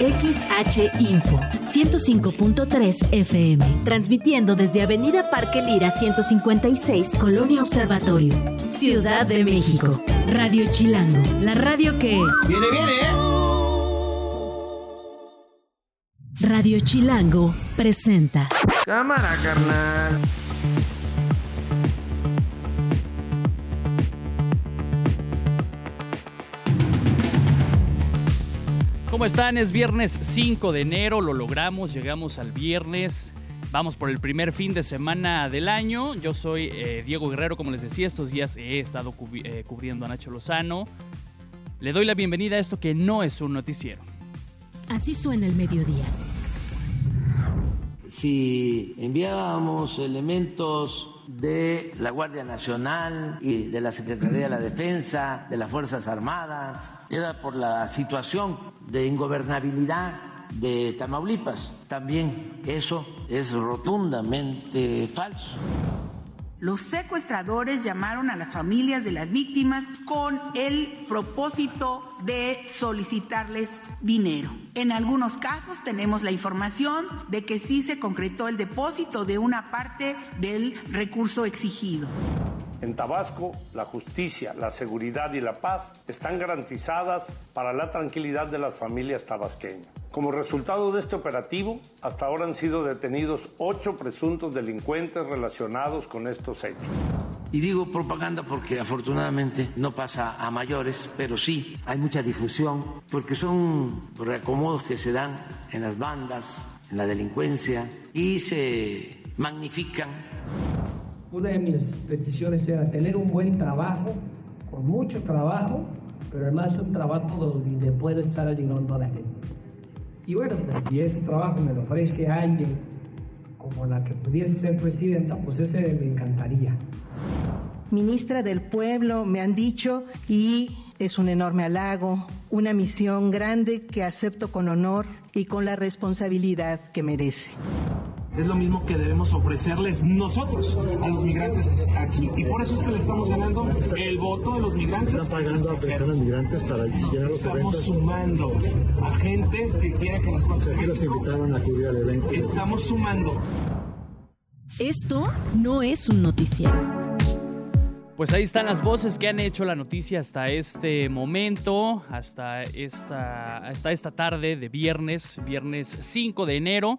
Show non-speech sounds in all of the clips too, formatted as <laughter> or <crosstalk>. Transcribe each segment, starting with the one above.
XH Info 105.3 FM, transmitiendo desde Avenida Parque Lira 156, Colonia Observatorio, Ciudad de México. Radio Chilango, la radio que... Viene, viene, ¿eh? Radio Chilango presenta. Cámara, carnal. ¿Cómo están? Es viernes 5 de enero, lo logramos, llegamos al viernes. Vamos por el primer fin de semana del año. Yo soy eh, Diego Guerrero, como les decía, estos días he estado eh, cubriendo a Nacho Lozano. Le doy la bienvenida a esto que no es un noticiero. Así suena el mediodía. si enviábamos elementos de la Guardia Nacional y de la Secretaría de la Defensa, de las Fuerzas Armadas, era por la situación de ingobernabilidad de Tamaulipas. También eso es rotundamente falso. Los secuestradores llamaron a las familias de las víctimas con el propósito de solicitarles dinero. En algunos casos tenemos la información de que sí se concretó el depósito de una parte del recurso exigido. En Tabasco, la justicia, la seguridad y la paz están garantizadas para la tranquilidad de las familias tabasqueñas. Como resultado de este operativo, hasta ahora han sido detenidos ocho presuntos delincuentes relacionados con estos hechos. Y digo propaganda porque afortunadamente no pasa a mayores, pero sí hay mucha difusión, porque son reacomodos que se dan en las bandas, en la delincuencia, y se magnifican Una de mis peticiones era tener un buen trabajo, con mucho trabajo, pero además un trabajo donde pueda estar ayudando a la gente. Y bueno, pues si ese trabajo me lo ofrece alguien como la que pudiese ser presidenta, pues ese me encantaría. Ministra del pueblo, me han dicho, y es un enorme halago, una misión grande que acepto con honor y con la responsabilidad que merece. es lo mismo que debemos ofrecerles nosotros a los migrantes aquí. Y por eso es que le estamos ganando el voto de los migrantes. Están pagando a personas migrantes para llenar los Estamos sumando a gente que quiera que las cosas se los invitaron a acudir al evento. Estamos sumando. Esto no es un noticiero. Pues ahí están las voces que han hecho la noticia hasta este momento, hasta esta, hasta esta tarde de viernes, viernes 5 de enero.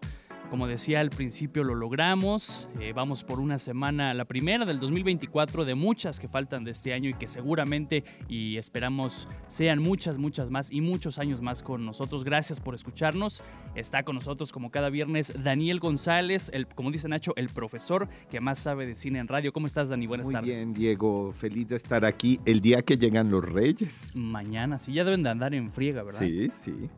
Como decía al principio, lo logramos. Eh, vamos por una semana, la primera del 2024, de muchas que faltan de este año y que seguramente y esperamos sean muchas, muchas más y muchos años más con nosotros. Gracias por escucharnos. Está con nosotros como cada viernes Daniel González, el, como dice Nacho, el profesor que más sabe de cine en radio. ¿Cómo estás, Dani? Buenas Muy tardes. bien, Diego. Feliz de estar aquí el día que llegan los Reyes. Mañana, sí, ya deben de andar en friega, ¿verdad? Sí, sí.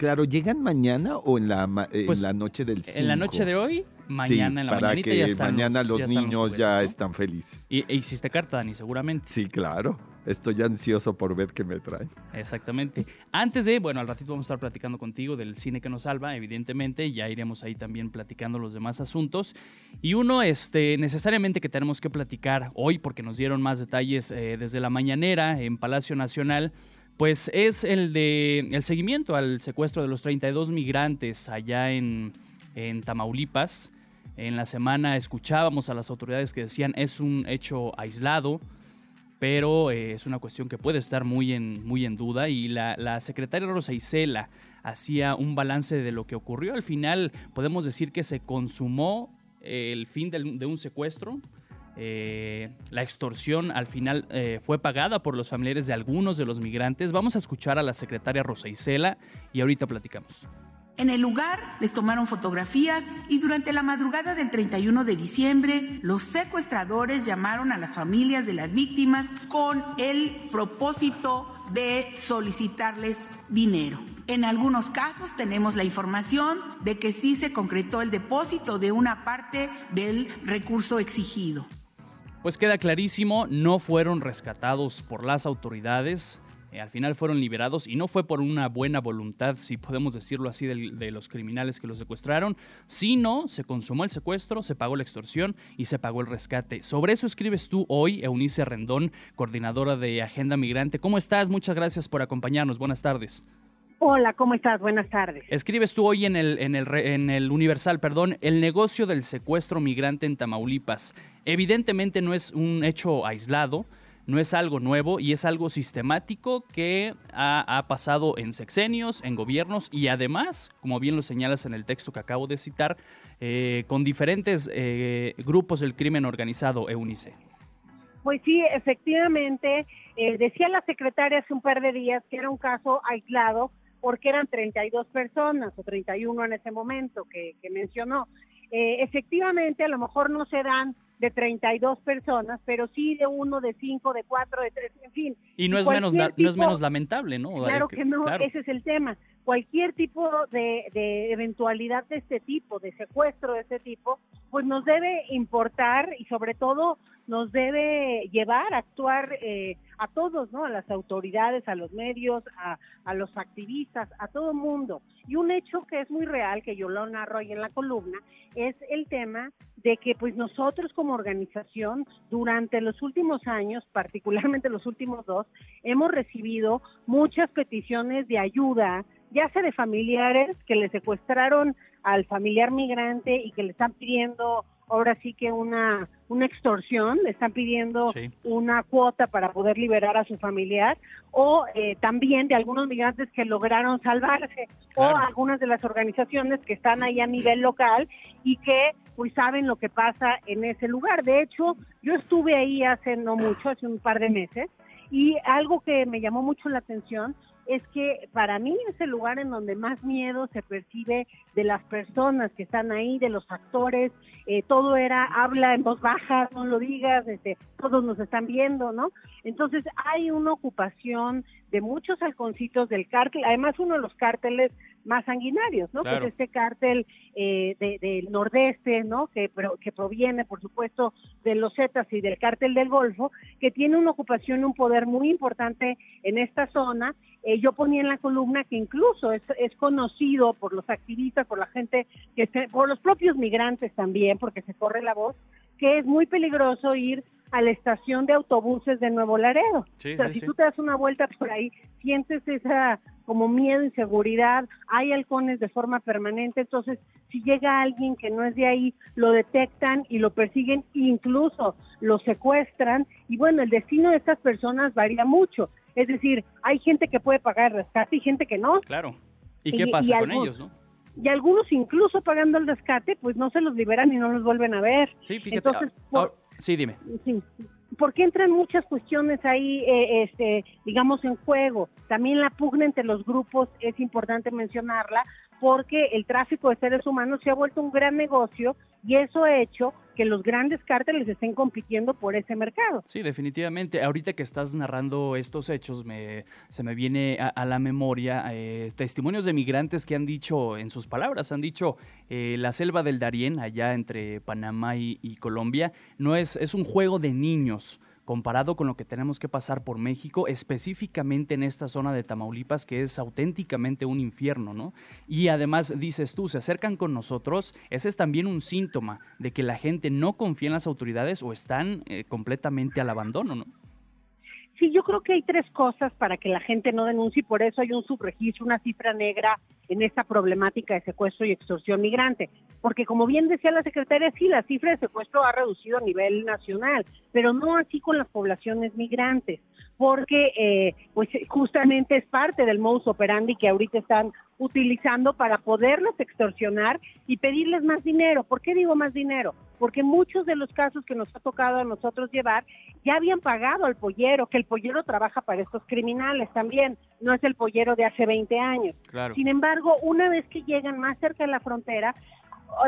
Claro, ¿llegan mañana o en la, ma- en Pues, la noche del En la noche de hoy, mañana en la para que ya están mañana los, ya están niños ya ¿no? están felices. Y, e hiciste carta, Dani, seguramente. Sí, claro. Estoy ansioso por ver qué me traen. Exactamente. Antes de, bueno, al ratito vamos a estar platicando contigo del cine que nos salva, evidentemente, ya iremos ahí también platicando los demás asuntos. Y uno, este, necesariamente que tenemos que platicar hoy, porque nos dieron más detalles eh, desde la mañanera en Palacio Nacional, pues es el de el seguimiento al secuestro de los 32 migrantes allá en, en Tamaulipas. En la semana escuchábamos a las autoridades que decían es un hecho aislado, pero eh, es una cuestión que puede estar muy en, muy en duda y la, la secretaria Rosa Isela hacía un balance de lo que ocurrió. Al final podemos decir que se consumó el fin del- de un secuestro. Eh, la extorsión al final eh, fue pagada por los familiares de algunos de los migrantes. Vamos a escuchar a la secretaria Rosa Isela y ahorita platicamos. En el lugar les tomaron fotografías y durante la madrugada del 31 de diciembre los secuestradores llamaron a las familias de las víctimas con el propósito de solicitarles dinero. En algunos casos tenemos la información de que sí se concretó el depósito de una parte del recurso exigido. Pues queda clarísimo, no fueron rescatados por las autoridades. eh, al final fueron liberados y no fue por una buena voluntad, si podemos decirlo así, del- de, los criminales que los secuestraron, sino se consumó el secuestro, se pagó la extorsión y se pagó el rescate. Sobre eso escribes tú hoy, Eunice Rendón, coordinadora de Agenda Migrante. ¿Cómo estás? Muchas gracias por acompañarnos. Buenas tardes. Hola, ¿cómo estás? Buenas tardes. Escribes tú hoy en el, en el, en el Universal, perdón, el negocio del secuestro migrante en Tamaulipas. Evidentemente no es un hecho aislado, no es algo nuevo y es algo sistemático que ha, pasado en sexenios, en gobiernos y además, como bien lo señalas en el texto que acabo de citar, eh, con diferentes eh, grupos del crimen organizado, Eunice. Pues sí, efectivamente, eh, decía la secretaria hace un par de días que era un caso aislado porque eran 32 personas o 31 en ese momento que, mencionó. Eh, efectivamente, a lo mejor no se dan de 32 personas, pero sí de uno, de cinco, de cuatro, de tres, en fin. Y no es, menos, no es menos lamentable, ¿no? Claro que, no, ese es el tema. Cualquier tipo de, de, eventualidad de este tipo, de secuestro de este tipo, pues nos debe importar y sobre todo nos debe llevar a actuar eh, a todos, ¿no? A las autoridades, a los medios, a, los activistas, a todo mundo. Y un hecho que es muy real, que yo lo narro ahí en la columna, es el tema de que pues nosotros como organización durante los últimos años, <laughs> particularmente los últimos dos, hemos recibido muchas peticiones de ayuda, ya sea de familiares que le secuestraron al familiar migrante y que le están pidiendo ahora sí que una, una extorsión, le están pidiendo una cuota para poder liberar a su familiar, o eh, también de algunos migrantes que lograron salvarse, o algunas de las organizaciones que están ahí a nivel local y que pues saben lo que pasa en ese lugar. De hecho, yo estuve ahí hace no mucho, hace un par de meses, y algo que me llamó mucho la atención es que para mí es el lugar en donde más miedo se percibe de las personas que están ahí, de los actores, eh, todo era habla en voz baja, no lo digas, este, todos nos están viendo, ¿no? Entonces hay una ocupación de muchos halconcitos del cártel, además uno de los cárteles más sanguinarios, ¿no? Pues este cártel eh, del nordeste, ¿no? Que, que proviene, por supuesto, de los Zetas y del cártel del Golfo, que tiene una ocupación, un poder muy importante en esta zona. Eh, yo ponía en la columna que incluso es, es, conocido por los activistas, por la gente, que por los propios migrantes también, porque se corre la voz, que es muy peligroso ir a la estación de autobuses de Nuevo Laredo. o sea, si tú te das una vuelta por ahí, sientes esa como miedo, inseguridad, hay halcones de forma permanente, entonces si llega alguien que no es de ahí, lo detectan y lo persiguen, incluso lo secuestran, y bueno, el destino de estas personas varía mucho. Es decir, hay gente que puede pagar rescate y gente que no. Claro. ¿Y qué pasa con ellos, no? Y algunos incluso pagando el rescate, pues no se los liberan y no los vuelven a ver. Sí, fíjate. Entonces, ah, sí, dime. Sí, porque entran muchas cuestiones ahí, eh, este, digamos, en juego. También la pugna entre los grupos es importante mencionarla, porque el tráfico de seres humanos se ha vuelto un gran negocio y eso ha hecho que los grandes cárteles estén compitiendo por ese mercado. Sí, definitivamente. Ahorita que estás narrando estos hechos, me, se me viene a, la memoria eh, testimonios de migrantes que han dicho, en sus palabras, han dicho, eh, la selva del Darién, allá entre Panamá y, y Colombia, no es, es un juego de niños comparado con lo que tenemos que pasar por México, específicamente en esta zona de Tamaulipas, que es auténticamente un infierno, ¿no? Y además, dices tú, se acercan con nosotros, ese es también un síntoma de que la gente no confía en las autoridades o están eh, completamente al abandono, ¿no? Sí, yo creo que hay tres cosas para que la gente no denuncie y por eso hay un subregistro, una cifra negra en esta problemática de secuestro y extorsión migrante. Porque como bien decía la secretaria, sí, la cifra de secuestro ha reducido a nivel nacional, pero no así con las poblaciones migrantes, porque eh, pues justamente es parte del modus operandi que ahorita están utilizando para poderlos extorsionar y pedirles más dinero. ¿Por qué digo más dinero? Porque muchos de los casos que nos ha tocado a nosotros llevar ya habían pagado al pollero, que el pollero trabaja para estos criminales también, no es el pollero de hace 20 años. Sin embargo, una vez que llegan más cerca de la frontera,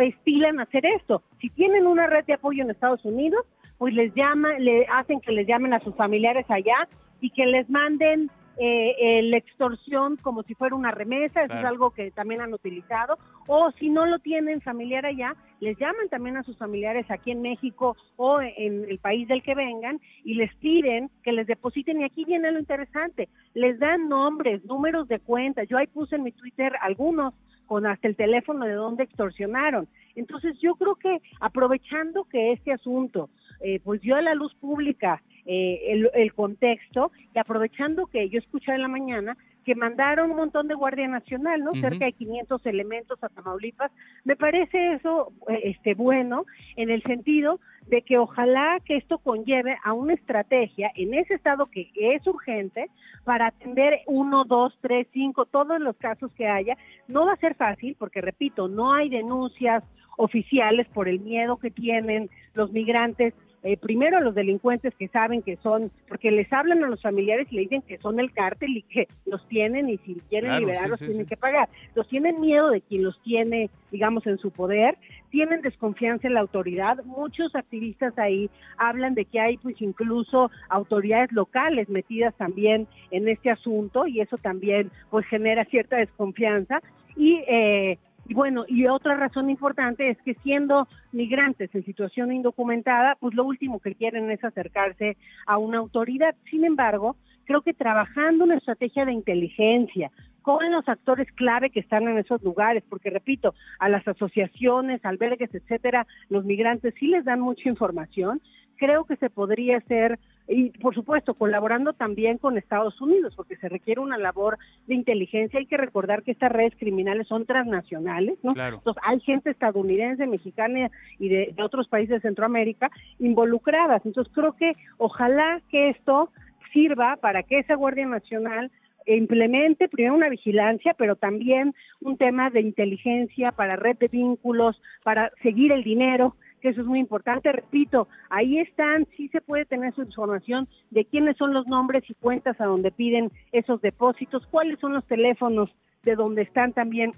estilan hacer esto. Si tienen una red de apoyo en Estados Unidos, pues les llaman, le hacen que les llamen a sus familiares allá y que les manden eh, la extorsión como si fuera una remesa, eso es algo que también han utilizado, o si no lo tienen familiar allá, les llaman también a sus familiares aquí en México o en el país del que vengan y les piden que les depositen, y aquí viene lo interesante, les dan nombres, números de cuentas, yo ahí puse en mi Twitter algunos con hasta el teléfono de donde extorsionaron. Entonces yo creo que aprovechando que este asunto eh, pues dio a la luz pública eh, el, contexto y aprovechando que yo escuché en la mañana, que mandaron un montón de Guardia Nacional, ¿no? Cerca de 500 elementos a Tamaulipas. Me parece eso eh, este bueno en el sentido de que ojalá que esto conlleve a una estrategia en ese estado que es urgente para atender uno, dos, tres, cinco, todos los casos que haya. No va a ser fácil porque, repito, no hay denuncias oficiales por el miedo que tienen los migrantes eh, primero a los delincuentes que saben que son, porque les hablan a los familiares y le dicen que son el cártel y que los tienen y si quieren liberarlos tienen que pagar. Los tienen miedo de quien los tiene, digamos, en su poder, tienen desconfianza en la autoridad. Muchos activistas ahí hablan de que hay pues incluso autoridades locales metidas también en este asunto y eso también pues genera cierta desconfianza. Y eh, y bueno, y otra razón importante es que siendo migrantes en situación indocumentada, pues lo último que quieren es acercarse a una autoridad. Sin embargo, creo que trabajando una estrategia de inteligencia con los actores clave que están en esos lugares, porque repito, a las asociaciones, albergues, etcétera, los migrantes sí les dan mucha información, creo que se podría hacer y por supuesto colaborando también con Estados Unidos, porque se requiere una labor de inteligencia. Hay que recordar que estas redes criminales son transnacionales, ¿no? Entonces hay gente estadounidense, mexicana y de, de otros países de Centroamérica involucradas. Entonces creo que ojalá que esto sirva para que esa Guardia Nacional implemente primero una vigilancia, pero también un tema de inteligencia para red de vínculos, para seguir el dinero, que eso es muy importante. Repito, ahí están, sí se puede tener su información de quiénes son los nombres y cuentas a donde piden esos depósitos, cuáles son los teléfonos de donde están también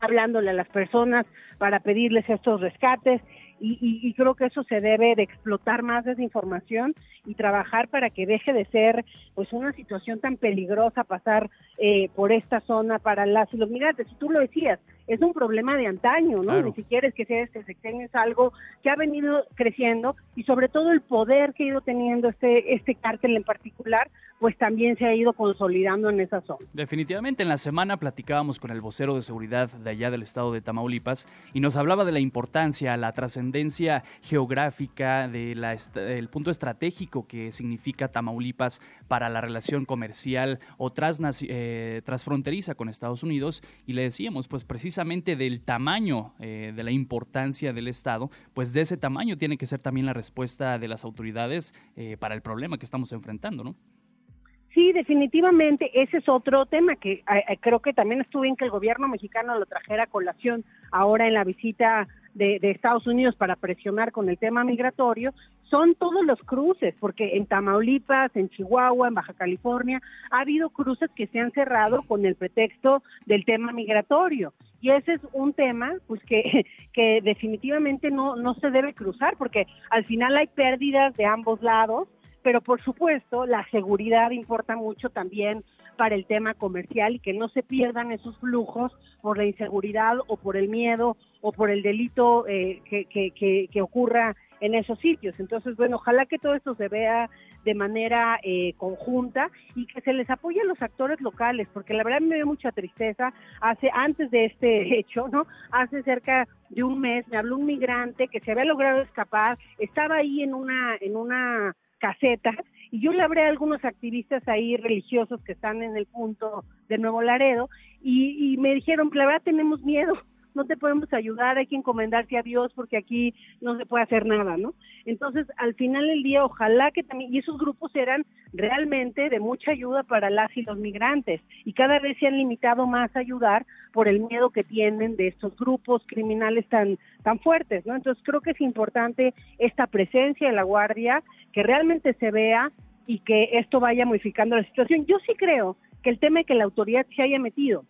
hablándole a las personas para pedirles estos rescates y, creo que eso se debe de explotar más esa información y trabajar para que deje de ser pues una situación tan peligrosa pasar eh, por esta zona para las y los migrantes. Y tú lo decías, es un problema de antaño, ¿no? Ni siquiera es que sea este sexenio, es algo que ha venido creciendo y sobre todo el poder que ha ido teniendo este, este cártel en particular, pues también se ha ido consolidando en esa zona. Definitivamente, en la semana platicábamos con el vocero de seguridad de allá del estado de Tamaulipas y nos hablaba de la importancia, la trascendencia geográfica, del punto estratégico que significa Tamaulipas para la relación comercial o eh, transfronteriza con Estados Unidos y le decíamos, pues precisamente del tamaño, eh, de la importancia del Estado, pues de ese tamaño tiene que ser también la respuesta de las autoridades eh, para el problema que estamos enfrentando, ¿no? Sí, definitivamente, ese es otro tema que eh, creo que también estuvo bien que el gobierno mexicano lo trajera a colación ahora en la visita de, Estados Unidos para presionar con el tema migratorio, son todos los cruces, porque en Tamaulipas, en Chihuahua, en Baja California, ha habido cruces que se han cerrado con el pretexto del tema migratorio. Y ese es un tema pues que, <laughs> que definitivamente no, no se debe cruzar, porque al final hay pérdidas de ambos lados, pero por supuesto la seguridad importa mucho también para el tema comercial y que no se pierdan esos flujos por la inseguridad o por el miedo o por el delito eh, que, que, ocurra en esos sitios. Entonces, bueno, ojalá que todo esto se vea de manera eh, conjunta y que se les apoye a los actores locales, porque la verdad me dio mucha tristeza. Hace antes de este <laughs> hecho, ¿no? Hace cerca de un mes me habló un migrante que se había logrado escapar, estaba ahí en una en una caseta y yo le hablé a algunos activistas ahí religiosos que están en el punto de Nuevo Laredo y, y me dijeron, la verdad tenemos miedo, no te podemos ayudar, hay que encomendarte a Dios porque aquí no se puede hacer nada, ¿no? Entonces, al final del día, ojalá que también, y esos grupos eran realmente de mucha ayuda para las y los migrantes, y cada vez se han limitado más a ayudar por el miedo que tienen de estos grupos criminales tan, tan fuertes, ¿no? Entonces, creo que es importante esta presencia de la Guardia, que realmente se vea y que esto vaya modificando la situación. Yo sí creo que el tema de que la autoridad se haya metido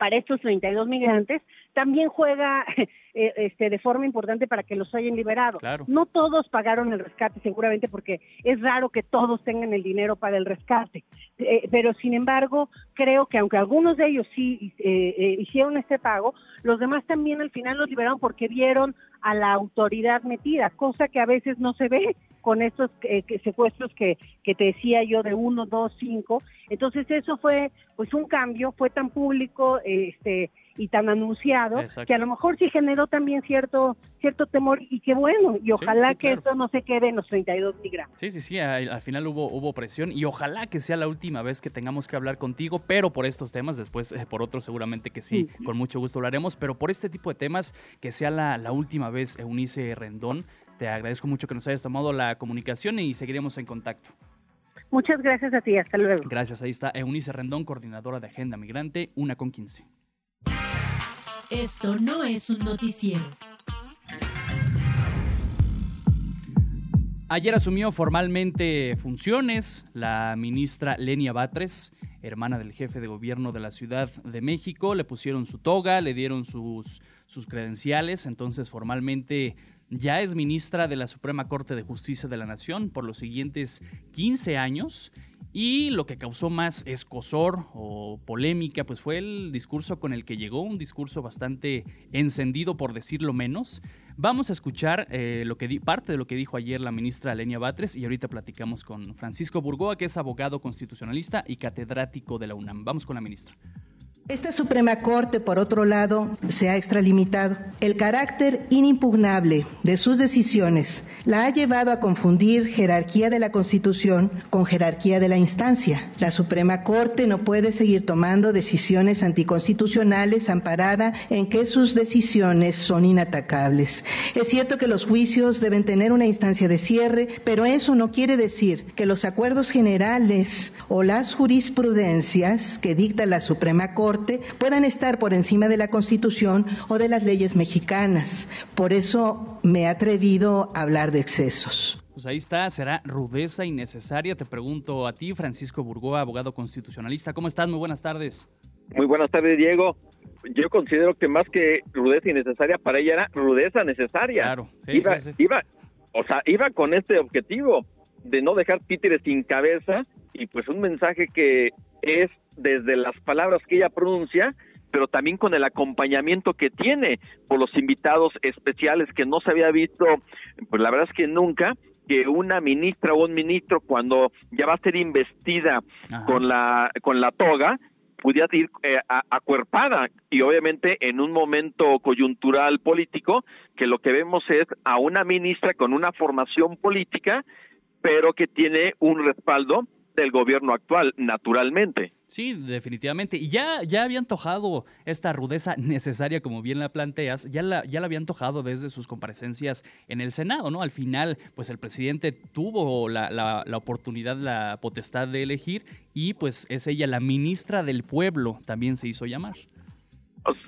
para estos 32 migrantes también juega <laughs> eh, este, de forma importante para que los hayan liberado. No todos pagaron el rescate seguramente porque es raro que todos tengan el dinero para el rescate, eh, pero sin embargo creo que aunque algunos de ellos sí eh, hicieron este pago, los demás también al final los liberaron porque vieron a la autoridad metida, cosa que a veces no se ve con estos eh, secuestros que, que, te decía yo de uno, dos, cinco. Entonces eso fue pues un cambio, fue tan público este y tan anunciado, Exacto. que a lo mejor sí generó también cierto cierto temor y qué bueno, y ojalá sí, que claro. esto no se quede en los 32 miligramos. Sí, sí, sí, al, al final hubo, hubo presión y ojalá que sea la última vez que tengamos que hablar contigo, pero por estos temas, después eh, por otros seguramente que sí, con mucho gusto hablaremos, pero por este tipo de temas, que sea la, la última vez, Eunice Rendón, te agradezco mucho que nos hayas tomado la comunicación y seguiremos en contacto. Muchas gracias a ti, hasta luego. Gracias, ahí está Eunice Rendón, coordinadora de Agenda Migrante, una con 15. Esto no es un noticiero. Ayer asumió formalmente funciones la ministra Lenia Batres, hermana del jefe de gobierno de la Ciudad de México. Le pusieron su toga, le dieron sus, sus credenciales, entonces formalmente ya es ministra de la Suprema Corte de Justicia de la Nación por los siguientes 15 años. Y lo que causó más escosor o polémica, pues fue el discurso con el que llegó, un discurso bastante encendido, por decirlo menos. Vamos a escuchar eh, lo que parte de lo que dijo ayer la ministra Lenia Batres y ahorita platicamos con Francisco Burgoa, que es abogado constitucionalista y catedrático de la UNAM. Vamos con la ministra. Esta Suprema Corte, por otro lado, se ha extralimitado. El carácter inimpugnable de sus decisiones la ha llevado a confundir jerarquía de la Constitución con jerarquía de la instancia. La Suprema Corte no puede seguir tomando decisiones anticonstitucionales amparada en que sus decisiones son inatacables. Es cierto que los juicios deben tener una instancia de cierre, pero eso no quiere decir que los acuerdos generales o las jurisprudencias que dicta la Suprema Corte puedan estar por encima de la Constitución o de las leyes mexicanas. Por eso me he atrevido a hablar de excesos. Pues ahí está, será rudeza innecesaria. Te pregunto a ti, Francisco Burgoa, abogado constitucionalista. ¿Cómo estás? Muy buenas tardes. Muy buenas tardes, Diego. Yo considero que más que rudeza innecesaria para ella era rudeza necesaria. Claro, sí, iba, sí, sí. iba, o sea, iba con este objetivo de no dejar títeres sin cabeza y pues un mensaje que es desde las palabras que ella pronuncia, pero también con el acompañamiento que tiene por los invitados especiales que no se había visto, pues la verdad es que nunca que una ministra o un ministro cuando ya va a ser investida con la con la toga pudiera ir eh, a- acuerpada y obviamente en un momento coyuntural político que lo que vemos es a una ministra con una formación política pero que tiene un respaldo del gobierno actual naturalmente. Sí, definitivamente. Y ya, ya había antojado esta rudeza necesaria, como bien la planteas, ya la, ya la había antojado desde sus comparecencias en el Senado, ¿no? Al final, pues el presidente tuvo la, la, la oportunidad, la potestad de elegir y pues es ella la ministra del pueblo, también se hizo llamar.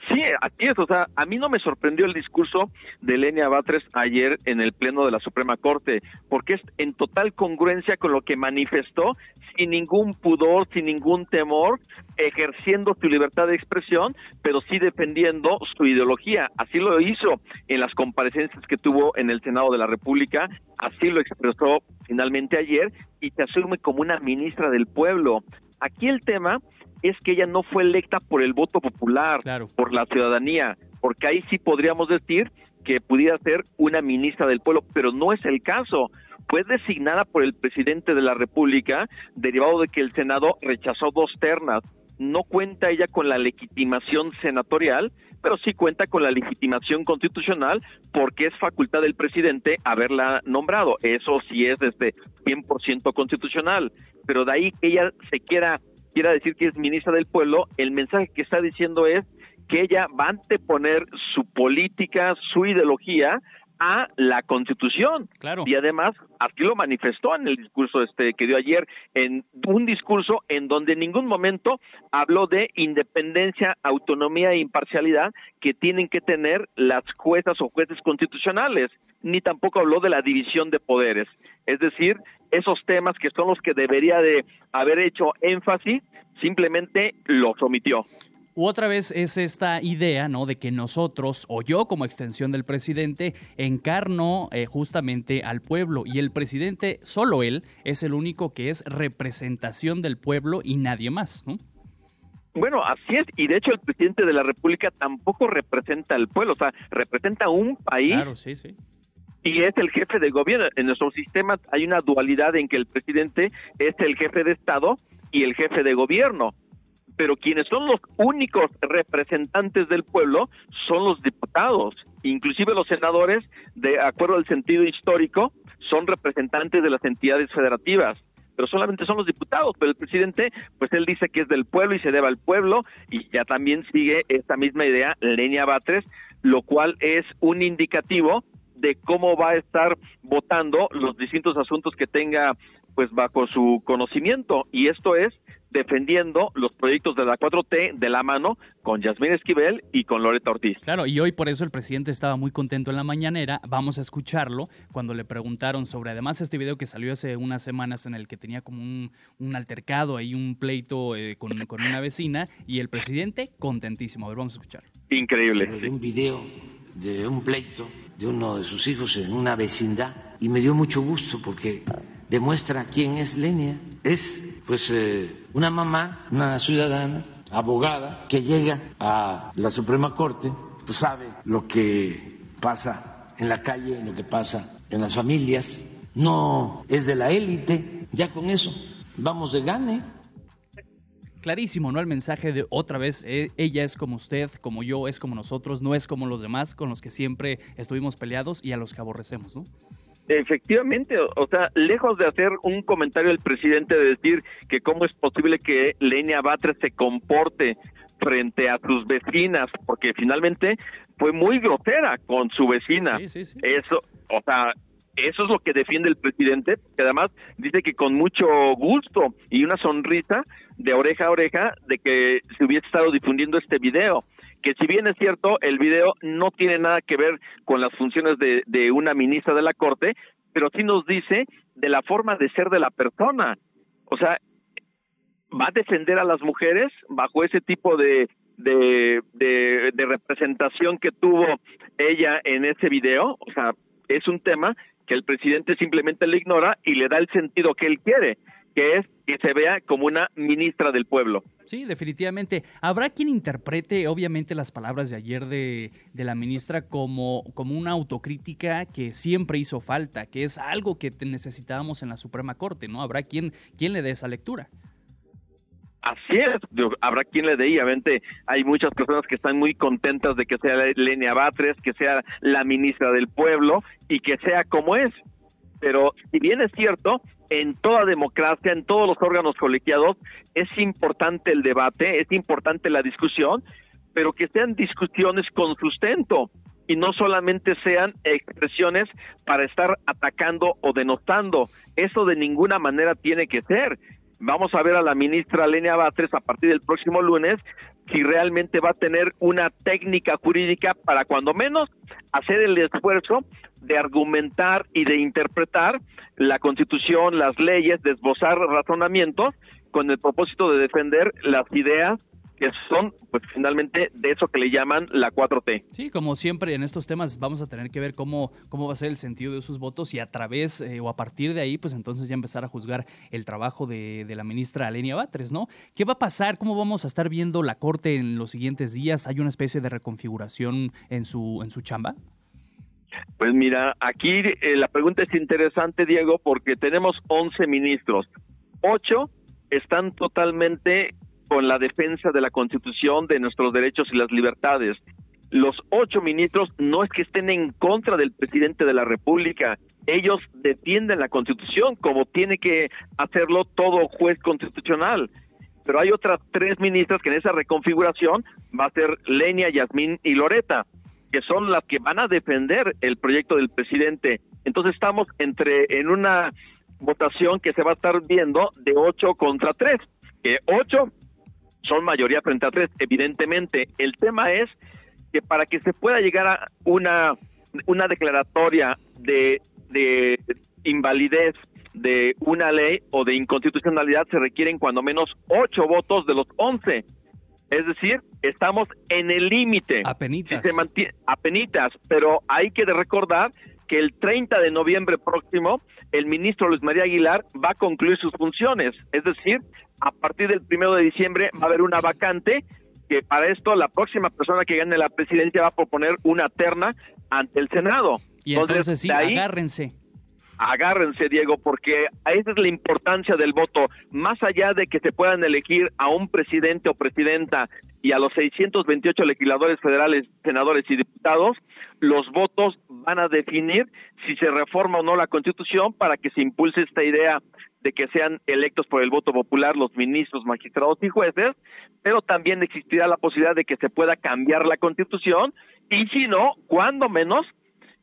Sí, así es. O sea, a mí no me sorprendió el discurso de Lenia Batres ayer en el Pleno de la Suprema Corte, porque es en total congruencia con lo que manifestó, sin ningún pudor, sin ningún temor, ejerciendo su libertad de expresión, pero sí defendiendo su ideología. Así lo hizo en las comparecencias que tuvo en el Senado de la República, así lo expresó finalmente ayer y se asume como una ministra del pueblo. Aquí el tema es que ella no fue electa por el voto popular, por la ciudadanía, porque ahí sí podríamos decir que pudiera ser una ministra del pueblo, pero no es el caso. Fue designada por el presidente de la República, derivado de que el Senado rechazó dos ternas. No cuenta ella con la legitimación senatorial, pero sí cuenta con la legitimación constitucional porque es facultad del presidente haberla nombrado. Eso sí es este 100% constitucional. Pero de ahí que ella se quiera quiera decir que es ministra del pueblo, el mensaje que está diciendo es que ella va a anteponer su política, su ideología a la Constitución. Claro. Y además, así lo manifestó en el discurso este que dio ayer, en un discurso en donde en ningún momento habló de independencia, autonomía e imparcialidad que tienen que tener las juezas o jueces constitucionales, ni tampoco habló de la división de poderes. Es decir, esos temas que son los que debería de haber hecho énfasis, simplemente los omitió. Otra vez es esta idea, ¿no? De que nosotros, o yo como extensión del presidente, encarno eh, justamente al pueblo. Y el presidente, solo él, es el único que es representación del pueblo y nadie más, ¿no? Bueno, así es, y de hecho el presidente de la República tampoco representa al pueblo, o sea, representa un país Claro, sí, sí. y es el jefe de gobierno. En nuestro sistema hay una dualidad en que el presidente es el jefe de Estado y el jefe de gobierno. Pero quienes son los únicos representantes del pueblo son los diputados, inclusive los senadores, de acuerdo al sentido histórico, son representantes de las entidades federativas pero solamente son los diputados, pero el presidente, pues él dice que es del pueblo y se debe al pueblo, y ya también sigue esta misma idea Lenia Batres, lo cual es un indicativo de cómo va a estar votando los distintos asuntos que tenga pues bajo su conocimiento y esto es defendiendo los proyectos de la 4T de la mano con Yasmín Esquivel y con Loreta Ortiz. Claro, y hoy por eso el presidente estaba muy contento en la mañanera. Vamos a escucharlo cuando le preguntaron sobre además este video que salió hace unas semanas en el que tenía como un, altercado ahí, un pleito eh, con, una vecina y el presidente contentísimo. A ver, vamos a escuchar. Increíble. Un video de un pleito de uno de sus hijos en una vecindad y me dio mucho gusto porque demuestra quién es Lenia. Es pues eh, una mamá, una ciudadana, abogada, que llega a la Suprema Corte, pues sabe lo que pasa en la calle, lo que pasa en las familias, no es de la élite, ya con eso vamos de gane. Clarísimo, ¿no? El mensaje de otra vez, eh, ella es como usted, como yo, es como nosotros, no es como los demás con los que siempre estuvimos peleados y a los que aborrecemos, ¿no? Efectivamente, o sea, lejos de hacer un comentario el presidente de decir que cómo es posible que Lenia Batres se comporte frente a sus vecinas, porque finalmente fue muy grosera con su vecina. Eso, o sea, eso es lo que defiende el presidente, que además dice que con mucho gusto y una sonrisa de oreja a oreja de que se hubiese estado difundiendo este video que si bien es cierto, el video no tiene nada que ver con las funciones de, de una ministra de la Corte, pero sí nos dice de la forma de ser de la persona. O sea, va a defender a las mujeres bajo ese tipo de, de, de, representación que tuvo ella en ese video. O sea, es un tema que el presidente simplemente le ignora y le da el sentido que él quiere que es que se vea como una ministra del pueblo. Sí, definitivamente. Habrá quien interprete, obviamente, las palabras de ayer de, de, la ministra como, como una autocrítica que siempre hizo falta, que es algo que necesitábamos en la Suprema Corte, ¿no? Habrá quien, quien le dé esa lectura. Así es, habrá quien le dé y obviamente hay muchas personas que están muy contentas de que sea Lenia Batres, que sea la ministra del pueblo y que sea como es. Pero si bien es cierto, en toda democracia, en todos los órganos colegiados, es importante el debate, es importante la discusión, pero que sean discusiones con sustento y no solamente sean expresiones para estar atacando o denotando. Eso de ninguna manera tiene que ser. Vamos a ver a la ministra Lenia Batres a partir del próximo lunes si realmente va a tener una técnica jurídica para cuando menos hacer el esfuerzo de argumentar y de interpretar la constitución, las leyes, de esbozar razonamientos con el propósito de defender las ideas que son, pues finalmente, de eso que le llaman la 4T. Sí, como siempre en estos temas vamos a tener que ver cómo, cómo va a ser el sentido de sus votos y a través eh, o a partir de ahí, pues entonces ya empezar a juzgar el trabajo de, de la ministra Alenia Batres, ¿no? ¿Qué va a pasar? ¿Cómo vamos a estar viendo la Corte en los siguientes días? ¿Hay una especie de reconfiguración en su, en su chamba? Pues mira, aquí eh, la pregunta es interesante, Diego, porque tenemos 11 ministros. Ocho están totalmente con la defensa de la Constitución, de nuestros derechos y las libertades. Los ocho ministros no es que estén en contra del presidente de la República, ellos defienden la Constitución como tiene que hacerlo todo juez constitucional. Pero hay otras tres ministras que en esa reconfiguración va a ser Lenia, Yasmín y Loreta que son las que van a defender el proyecto del presidente. Entonces estamos entre en una votación que se va a estar viendo de ocho contra tres, que ocho son mayoría frente a tres, evidentemente. El tema es que para que se pueda llegar a una, una declaratoria de, de invalidez de una ley o de inconstitucionalidad se requieren cuando menos ocho votos de los once. Es decir, estamos en el límite. Apenitas. Si se mantiene, apenitas, pero hay que recordar que el 30 de noviembre próximo el ministro Luis María Aguilar va a concluir sus funciones. Es decir, a partir del primero de diciembre va a haber una vacante que para esto la próxima persona que gane la presidencia va a proponer una terna ante el Senado. Y entonces, sí, agárrense. agárrense, Diego, porque esa es la importancia del voto. Más allá de que se puedan elegir a un presidente o presidenta y a los 628 legisladores federales, senadores y diputados, los votos van a definir si se reforma o no la Constitución para que se impulse esta idea de que sean electos por el voto popular los ministros, magistrados y jueces, pero también existirá la posibilidad de que se pueda cambiar la Constitución y si no, cuando menos,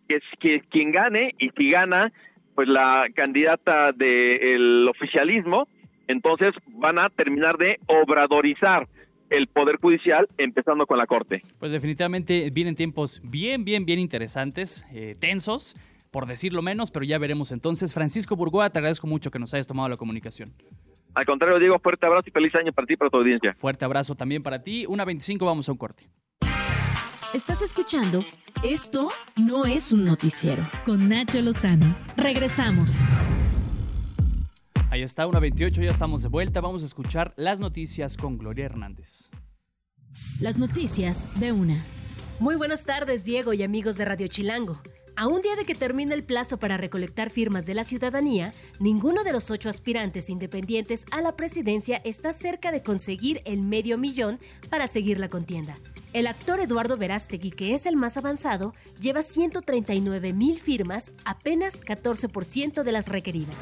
que, que quien gane y si gana pues la candidata del oficialismo, entonces van a terminar de obradorizar el Poder Judicial, empezando con la Corte. Pues definitivamente vienen tiempos bien, bien, bien interesantes, eh, tensos, por decirlo menos, pero ya veremos entonces. Francisco Burgoa, te agradezco mucho que nos hayas tomado la comunicación. Al contrario, Diego, fuerte abrazo y feliz año para ti y para tu audiencia. Fuerte abrazo también para ti. Una 25, vamos a un corte. Estás escuchando Esto no es un noticiero con Nacho Lozano. Regresamos. Ahí está, una 28, ya estamos de vuelta. Vamos a escuchar las noticias con Gloria Hernández. Las noticias de una. Muy buenas tardes, Diego y amigos de Radio Chilango. A un día de que termine el plazo para recolectar firmas de la ciudadanía, ninguno de los ocho aspirantes independientes a la presidencia está cerca de conseguir el medio millón para seguir la contienda. El actor Eduardo Verástegui, que es el más avanzado, lleva 139 mil firmas, apenas 14% de las requeridas.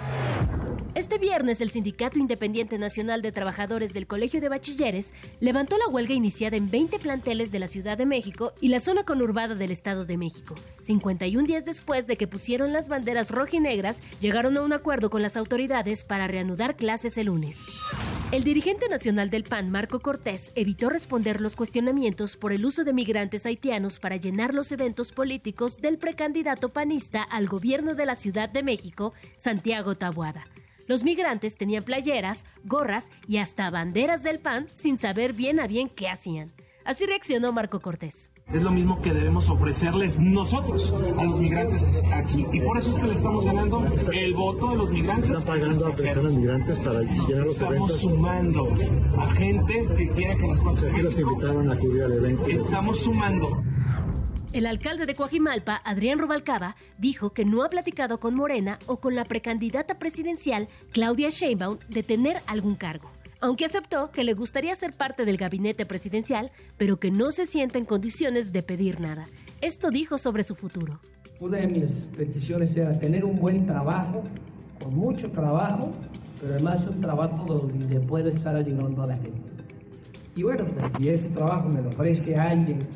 Este viernes, el Sindicato Independiente Nacional de Trabajadores del Colegio de Bachilleres levantó la huelga iniciada en 20 planteles de la Ciudad de México y la zona conurbada del Estado de México. 51 días después de que pusieron las banderas rojinegras, llegaron a un acuerdo con las autoridades para reanudar clases el lunes. El dirigente nacional del PAN, Marco Cortés, evitó responder los cuestionamientos por el uso de migrantes haitianos para llenar los eventos políticos del precandidato panista al gobierno de la Ciudad de México, Santiago Tabuada. Los migrantes tenían playeras, gorras y hasta banderas del PAN sin saber bien a bien qué hacían. Así reaccionó Marco Cortés. Es lo mismo que debemos ofrecerles nosotros a los migrantes aquí. Y por eso es que le estamos ganando el voto de los migrantes. Están pagando a personas migrantes para llenar los Estamos eventos. sumando a gente que quiere que las cosas Así los invitaron a acudir al evento. Estamos sumando. El alcalde de Coajimalpa, Adrián Rubalcaba, dijo que no ha platicado con Morena o con la precandidata presidencial, Claudia Sheinbaum, de tener algún cargo. Aunque aceptó que le gustaría ser parte del gabinete presidencial, pero que no se siente en condiciones de pedir nada. Esto dijo sobre su futuro. Una de mis peticiones era tener un buen trabajo, con mucho trabajo, pero además un trabajo donde pueda estar ayudando a la gente. Y bueno, pues si ese trabajo me lo ofrece alguien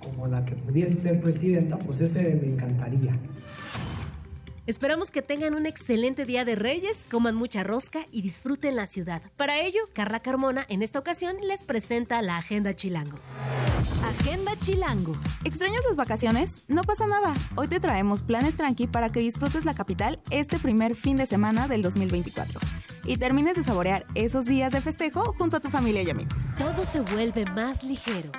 como la que pudiese ser presidenta, pues ese me encantaría. Esperamos que tengan un excelente día de Reyes, coman mucha rosca y disfruten la ciudad. Para ello, Carla Carmona en esta ocasión les presenta la Agenda Chilango. Agenda Chilango. ¿Extrañas las vacaciones? No pasa nada. Hoy te traemos planes tranqui para que disfrutes la capital este primer fin de semana del 2024 y termines de saborear esos días de festejo junto a tu familia y amigos. Todo se vuelve más ligero.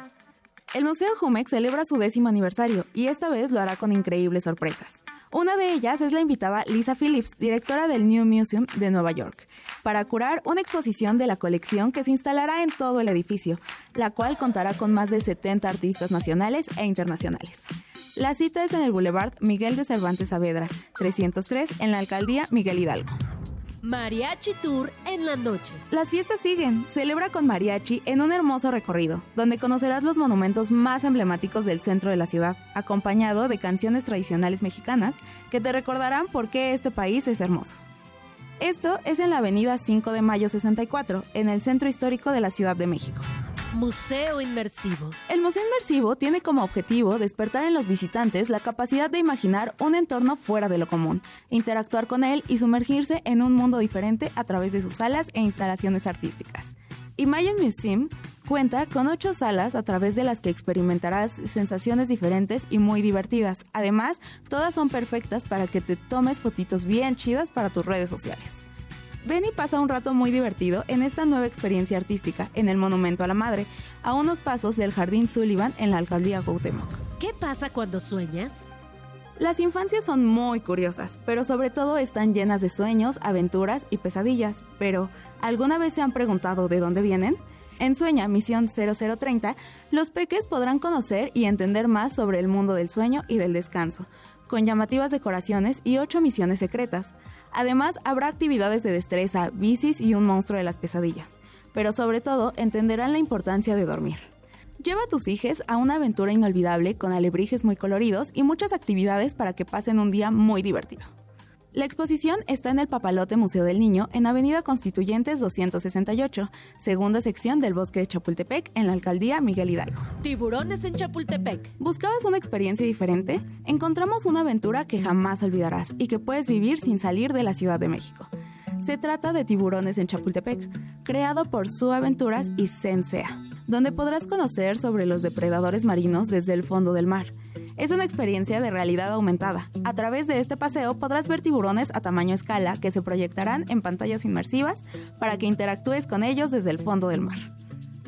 El Museo Jumex celebra su décimo aniversario y esta vez lo hará con increíbles sorpresas. Una de ellas es la invitada Lisa Phillips, directora del New Museum de Nueva York, para curar una exposición de la colección que se instalará en todo el edificio, la cual contará con más de 70 artistas nacionales e internacionales. La cita es en el Boulevard Miguel de Cervantes Saavedra, 303, en la alcaldía Miguel Hidalgo. Mariachi Tour en la noche. Las fiestas siguen. Celebra con mariachi en un hermoso recorrido, donde conocerás los monumentos más emblemáticos del centro de la ciudad, acompañado de canciones tradicionales mexicanas que te recordarán por qué este país es hermoso. Esto es en la avenida 5 de Mayo 64, en el centro histórico de la Ciudad de México. Museo Inmersivo. El Museo Inmersivo tiene como objetivo despertar en los visitantes la capacidad de imaginar un entorno fuera de lo común, interactuar con él y sumergirse en un mundo diferente a través de sus salas e instalaciones artísticas. Imagine Museum cuenta con ocho salas a través de las que experimentarás sensaciones diferentes y muy divertidas. Además, todas son perfectas para que te tomes fotitos bien chidas para tus redes sociales. Ven y pasa un rato muy divertido en esta nueva experiencia artística en el Monumento a la Madre, a unos pasos del Jardín Sullivan en la alcaldía Cuauhtémoc. ¿Qué pasa cuando sueñas? Las infancias son muy curiosas, pero sobre todo están llenas de sueños, aventuras y pesadillas. Pero, ¿alguna vez se han preguntado de dónde vienen? En Sueña Misión 0030, los peques podrán conocer y entender más sobre el mundo del sueño y del descanso, con llamativas decoraciones y ocho misiones secretas. Además, habrá actividades de destreza, bicis y un monstruo de las pesadillas. Pero sobre todo, entenderán la importancia de dormir. Lleva a tus hijos a una aventura inolvidable con alebrijes muy coloridos y muchas actividades para que pasen un día muy divertido. La exposición está en el Papalote Museo del Niño en Avenida Constituyentes 268, segunda sección del Bosque de Chapultepec en la alcaldía Miguel Hidalgo. Tiburones en Chapultepec. ¿Buscabas una experiencia diferente? Encontramos una aventura que jamás olvidarás y que puedes vivir sin salir de la Ciudad de México. Se trata de Tiburones en Chapultepec, creado por Su Aventuras y Sensea, donde podrás conocer sobre los depredadores marinos desde el fondo del mar es una experiencia de realidad aumentada. A través de este paseo podrás ver tiburones a tamaño escala que se proyectarán en pantallas inmersivas para que interactúes con ellos desde el fondo del mar.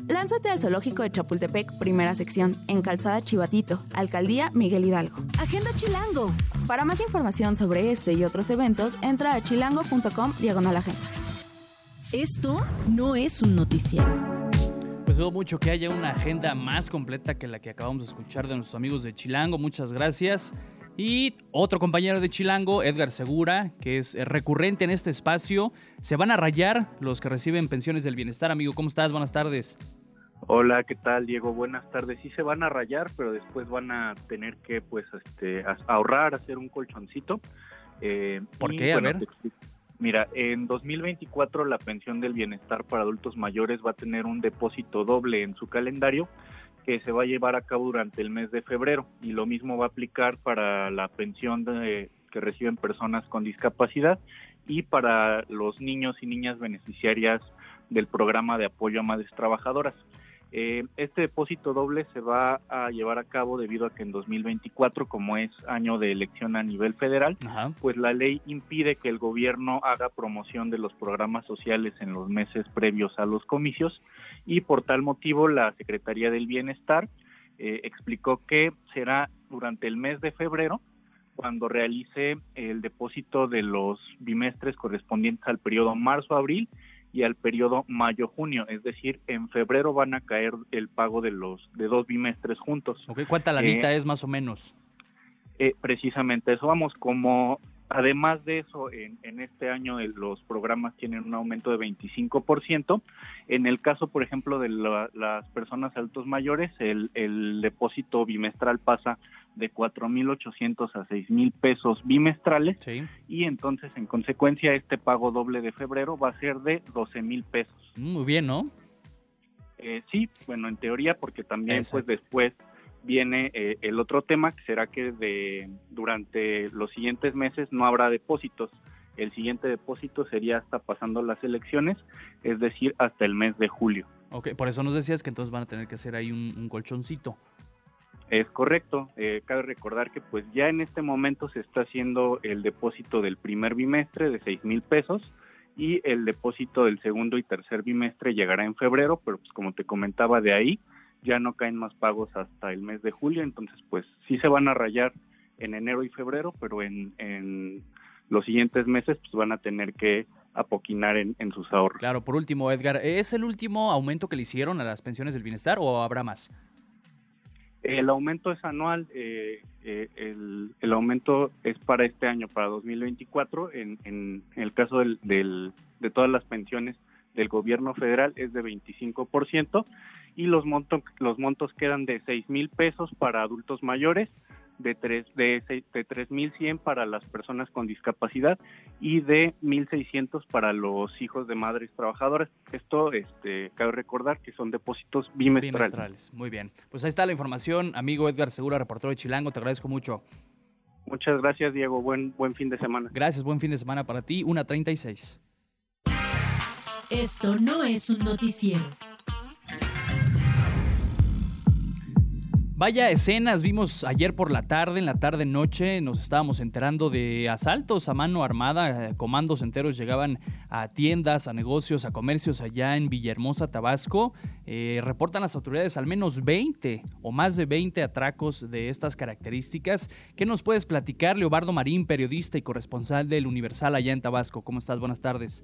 Lánzate al Zoológico de Chapultepec, primera sección, en Calzada Chivatito, Alcaldía Miguel Hidalgo. Agenda Chilango. Para más información sobre este y otros eventos, entra a chilango.com diagonal agenda. Esto no es un noticiero. Pues dudo mucho que haya una agenda más completa que la que acabamos de escuchar de nuestros amigos de Chilango. Muchas gracias. Y otro compañero de Chilango, Edgar Segura, que es recurrente en este espacio. Se van a rayar los que reciben pensiones del bienestar. Amigo, ¿cómo estás? Buenas tardes. Hola, ¿qué tal, Diego? Buenas tardes. Sí se van a rayar, pero después van a tener que, pues, este, ahorrar, hacer un colchoncito. Eh, ¿Por qué? a ver. Mira, en 2024 la pensión del bienestar para adultos mayores va a tener un depósito doble en su calendario que se va a llevar a cabo durante el mes de febrero y lo mismo va a aplicar para la pensión que reciben personas con discapacidad y para los niños y niñas beneficiarias del programa de apoyo a madres trabajadoras. Eh, este depósito doble se va a llevar a cabo debido a que en 2024, como es año de elección a nivel federal, pues la ley impide que el gobierno haga promoción de los programas sociales en los meses previos a los comicios y por tal motivo la Secretaría del Bienestar eh, explicó que será durante el mes de febrero cuando realice el depósito de los bimestres correspondientes al periodo marzo-abril y al periodo mayo-junio, es decir, en febrero van a caer el pago de los de dos bimestres juntos. ¿Cuánta lanita eh, es más o menos? Eh, precisamente eso vamos, como además de eso, en, este año los programas tienen un aumento de 25%. En el caso, por ejemplo, de las personas altos mayores, el, el depósito bimestral pasa de 4.800 a 6.000 pesos bimestrales y entonces en consecuencia este pago doble de febrero va a ser de 12.000 pesos. Muy bien, ¿no? Eh, sí, bueno, en teoría porque también pues después viene eh, el otro tema que será que de durante los siguientes meses no habrá depósitos. El siguiente depósito sería hasta pasando las elecciones, es decir, hasta el mes de julio. Ok, por eso nos decías que entonces van a tener que hacer ahí un colchoncito. Es correcto. Eh, cabe recordar que pues ya en este momento se está haciendo el depósito del primer bimestre de seis mil pesos y el depósito del segundo y tercer bimestre llegará en febrero, pero pues como te comentaba de ahí ya no caen más pagos hasta el mes de julio, entonces pues sí se van a rayar en enero y febrero, pero en, los siguientes meses pues van a tener que apoquinar en sus ahorros. Claro, por último, Edgar, ¿es el último aumento que le hicieron a las pensiones del bienestar o habrá más? El aumento es anual, eh, eh, el, aumento es para este año, para 2024. En, el caso de todas las pensiones del gobierno federal es de 25% y los montos quedan de 6 mil pesos para adultos mayores, de, tres, de, de 3.100 para las personas con discapacidad y de 1.600 para los hijos de madres trabajadoras. Esto, este, cabe recordar que son depósitos bimestrales. Muy bien. Pues ahí está la información. Amigo Edgar Segura, reportero de Chilango, te agradezco mucho. Muchas gracias, Diego. Buen, buen fin de semana. Gracias, buen fin de semana para ti. Una 36. Esto no es un noticiero. Vaya escenas vimos ayer por la tarde, en la tarde noche, nos estábamos enterando de asaltos a mano armada, eh, comandos enteros llegaban a tiendas, a negocios, a comercios allá en Villahermosa, Tabasco. Eh, reportan las autoridades al menos 20 o más de 20 atracos de estas características. ¿Qué nos puedes platicar, Leobardo Marín, periodista y corresponsal del Universal allá en Tabasco? ¿Cómo estás? Buenas tardes.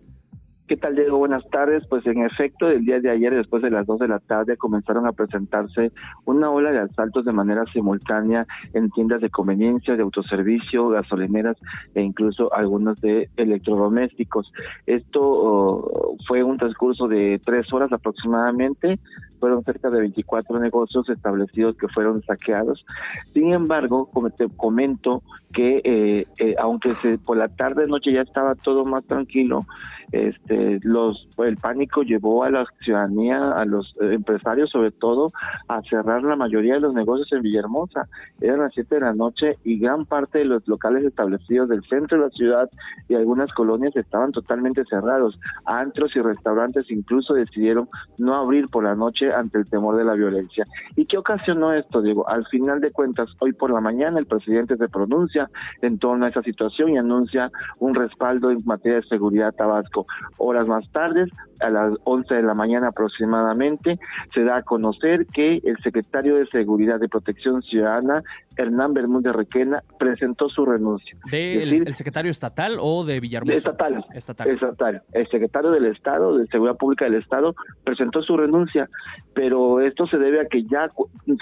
¿Qué tal, Diego? Buenas tardes. Pues en efecto, el día de ayer, después de las 2 de la tarde, comenzaron a presentarse una ola de asaltos de manera simultánea en tiendas de conveniencia, de autoservicio, gasolineras e incluso algunos de electrodomésticos. Esto oh, fue un transcurso de tres horas aproximadamente. Fueron cerca de 24 negocios establecidos que fueron saqueados. Sin embargo, como te comento que eh, eh, aunque se, por la tarde noche ya estaba todo más tranquilo, este los el pánico llevó a la ciudadanía a los eh, empresarios sobre todo a cerrar la mayoría de los negocios en Villahermosa eran las siete de la noche y gran parte de los locales establecidos del centro de la ciudad y algunas colonias estaban totalmente cerrados antros y restaurantes incluso decidieron no abrir por la noche ante el temor de la violencia y qué ocasionó esto digo al final de cuentas hoy por la mañana el presidente se pronuncia en torno a esa situación y anuncia un respaldo en materia de seguridad a Tabasco Horas más tarde, a las 11 de la mañana aproximadamente, se da a conocer que el secretario de Seguridad y Protección Ciudadana, Hernán Bermúdez Requena, presentó su renuncia. ¿De el, secretario estatal o de Villahermosa? Estatal, estatal. Estatal. El secretario del Estado, de Seguridad Pública del Estado, presentó su renuncia, pero esto se debe a que ya,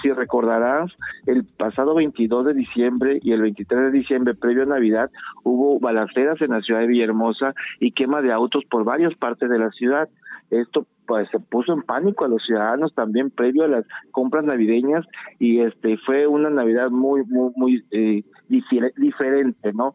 si recordarás, el pasado 22 de diciembre y el 23 de diciembre, previo a Navidad, hubo balaceras en la ciudad de Villahermosa y quema de autos por varias partes de la ciudad. Esto pues se puso en pánico a los ciudadanos también previo a las compras navideñas y este fue una Navidad muy muy muy eh, diferente, ¿no?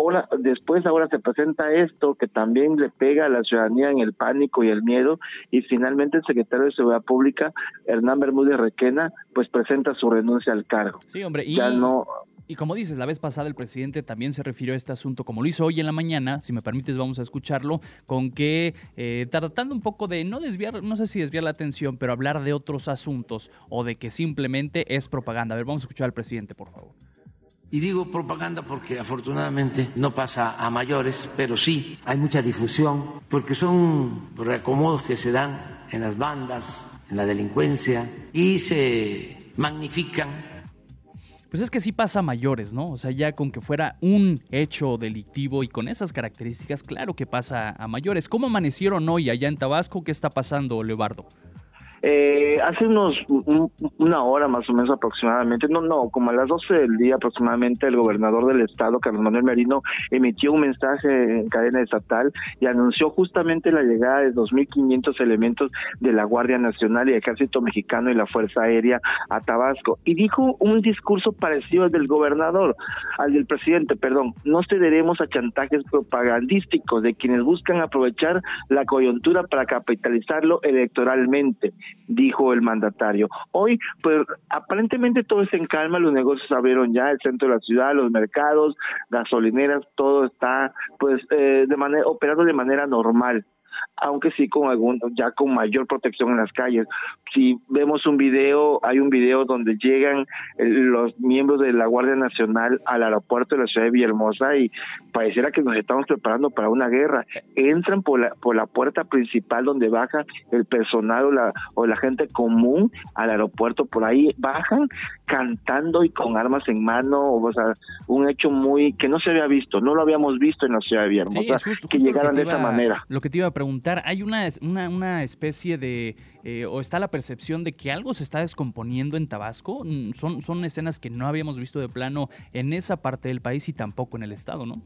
Ahora, después ahora se presenta esto que también le pega a la ciudadanía en el pánico y el miedo y finalmente el secretario de Seguridad Pública, Hernán Bermúdez Requena, pues presenta su renuncia al cargo. Sí, hombre, y... Ya no, y como dices, la vez pasada el presidente también se refirió a este asunto, como lo hizo hoy en la mañana, si me permites vamos a escucharlo, con que eh, tratando un poco de no desviar, no sé si desviar la atención, pero hablar de otros asuntos o de que simplemente es propaganda. A ver, vamos a escuchar al presidente, por favor. Y digo propaganda porque afortunadamente no pasa a mayores, pero sí hay mucha difusión, porque son reacomodos que se dan en las bandas, en la delincuencia, y se magnifican pues es que sí pasa a mayores, ¿no? O sea, ya con que fuera un hecho delictivo y con esas características, claro que pasa a mayores. ¿Cómo amanecieron hoy allá en Tabasco? ¿Qué está pasando, Leobardo? Eh, hace unos una hora más o menos aproximadamente, no, no, como a las 12 del día aproximadamente, el gobernador del estado, Carlos Manuel Merino, emitió un mensaje en cadena estatal y anunció justamente la llegada de 2.500 elementos de la Guardia Nacional y Ejército Mexicano y la Fuerza Aérea a Tabasco. Y dijo un discurso parecido al del gobernador, al del presidente, perdón, no cederemos a chantajes propagandísticos de quienes buscan aprovechar la coyuntura para capitalizarlo electoralmente dijo el mandatario. Hoy, pues aparentemente todo está en calma, los negocios abrieron ya, el centro de la ciudad, los mercados, gasolineras, todo está pues eh, de manera operando de manera normal aunque sí con algún ya con mayor protección en las calles. Si vemos un video, hay un video donde llegan eh, los miembros de la Guardia Nacional al aeropuerto de la ciudad de Villahermosa y pareciera que nos estamos preparando para una guerra. Entran por la por la puerta principal donde baja el personal o la o la gente común al aeropuerto por ahí bajan cantando y con armas en mano, o sea, un hecho muy que no se había visto, no lo habíamos visto en la ciudad de Villahermosa, que llegaran de esa manera. Lo que te iba a preguntar ¿hay una, una, una especie de, eh, o está la percepción de que algo se está descomponiendo en Tabasco? Mm, son, son escenas que no habíamos visto de plano en esa parte del país y tampoco en el estado, ¿no?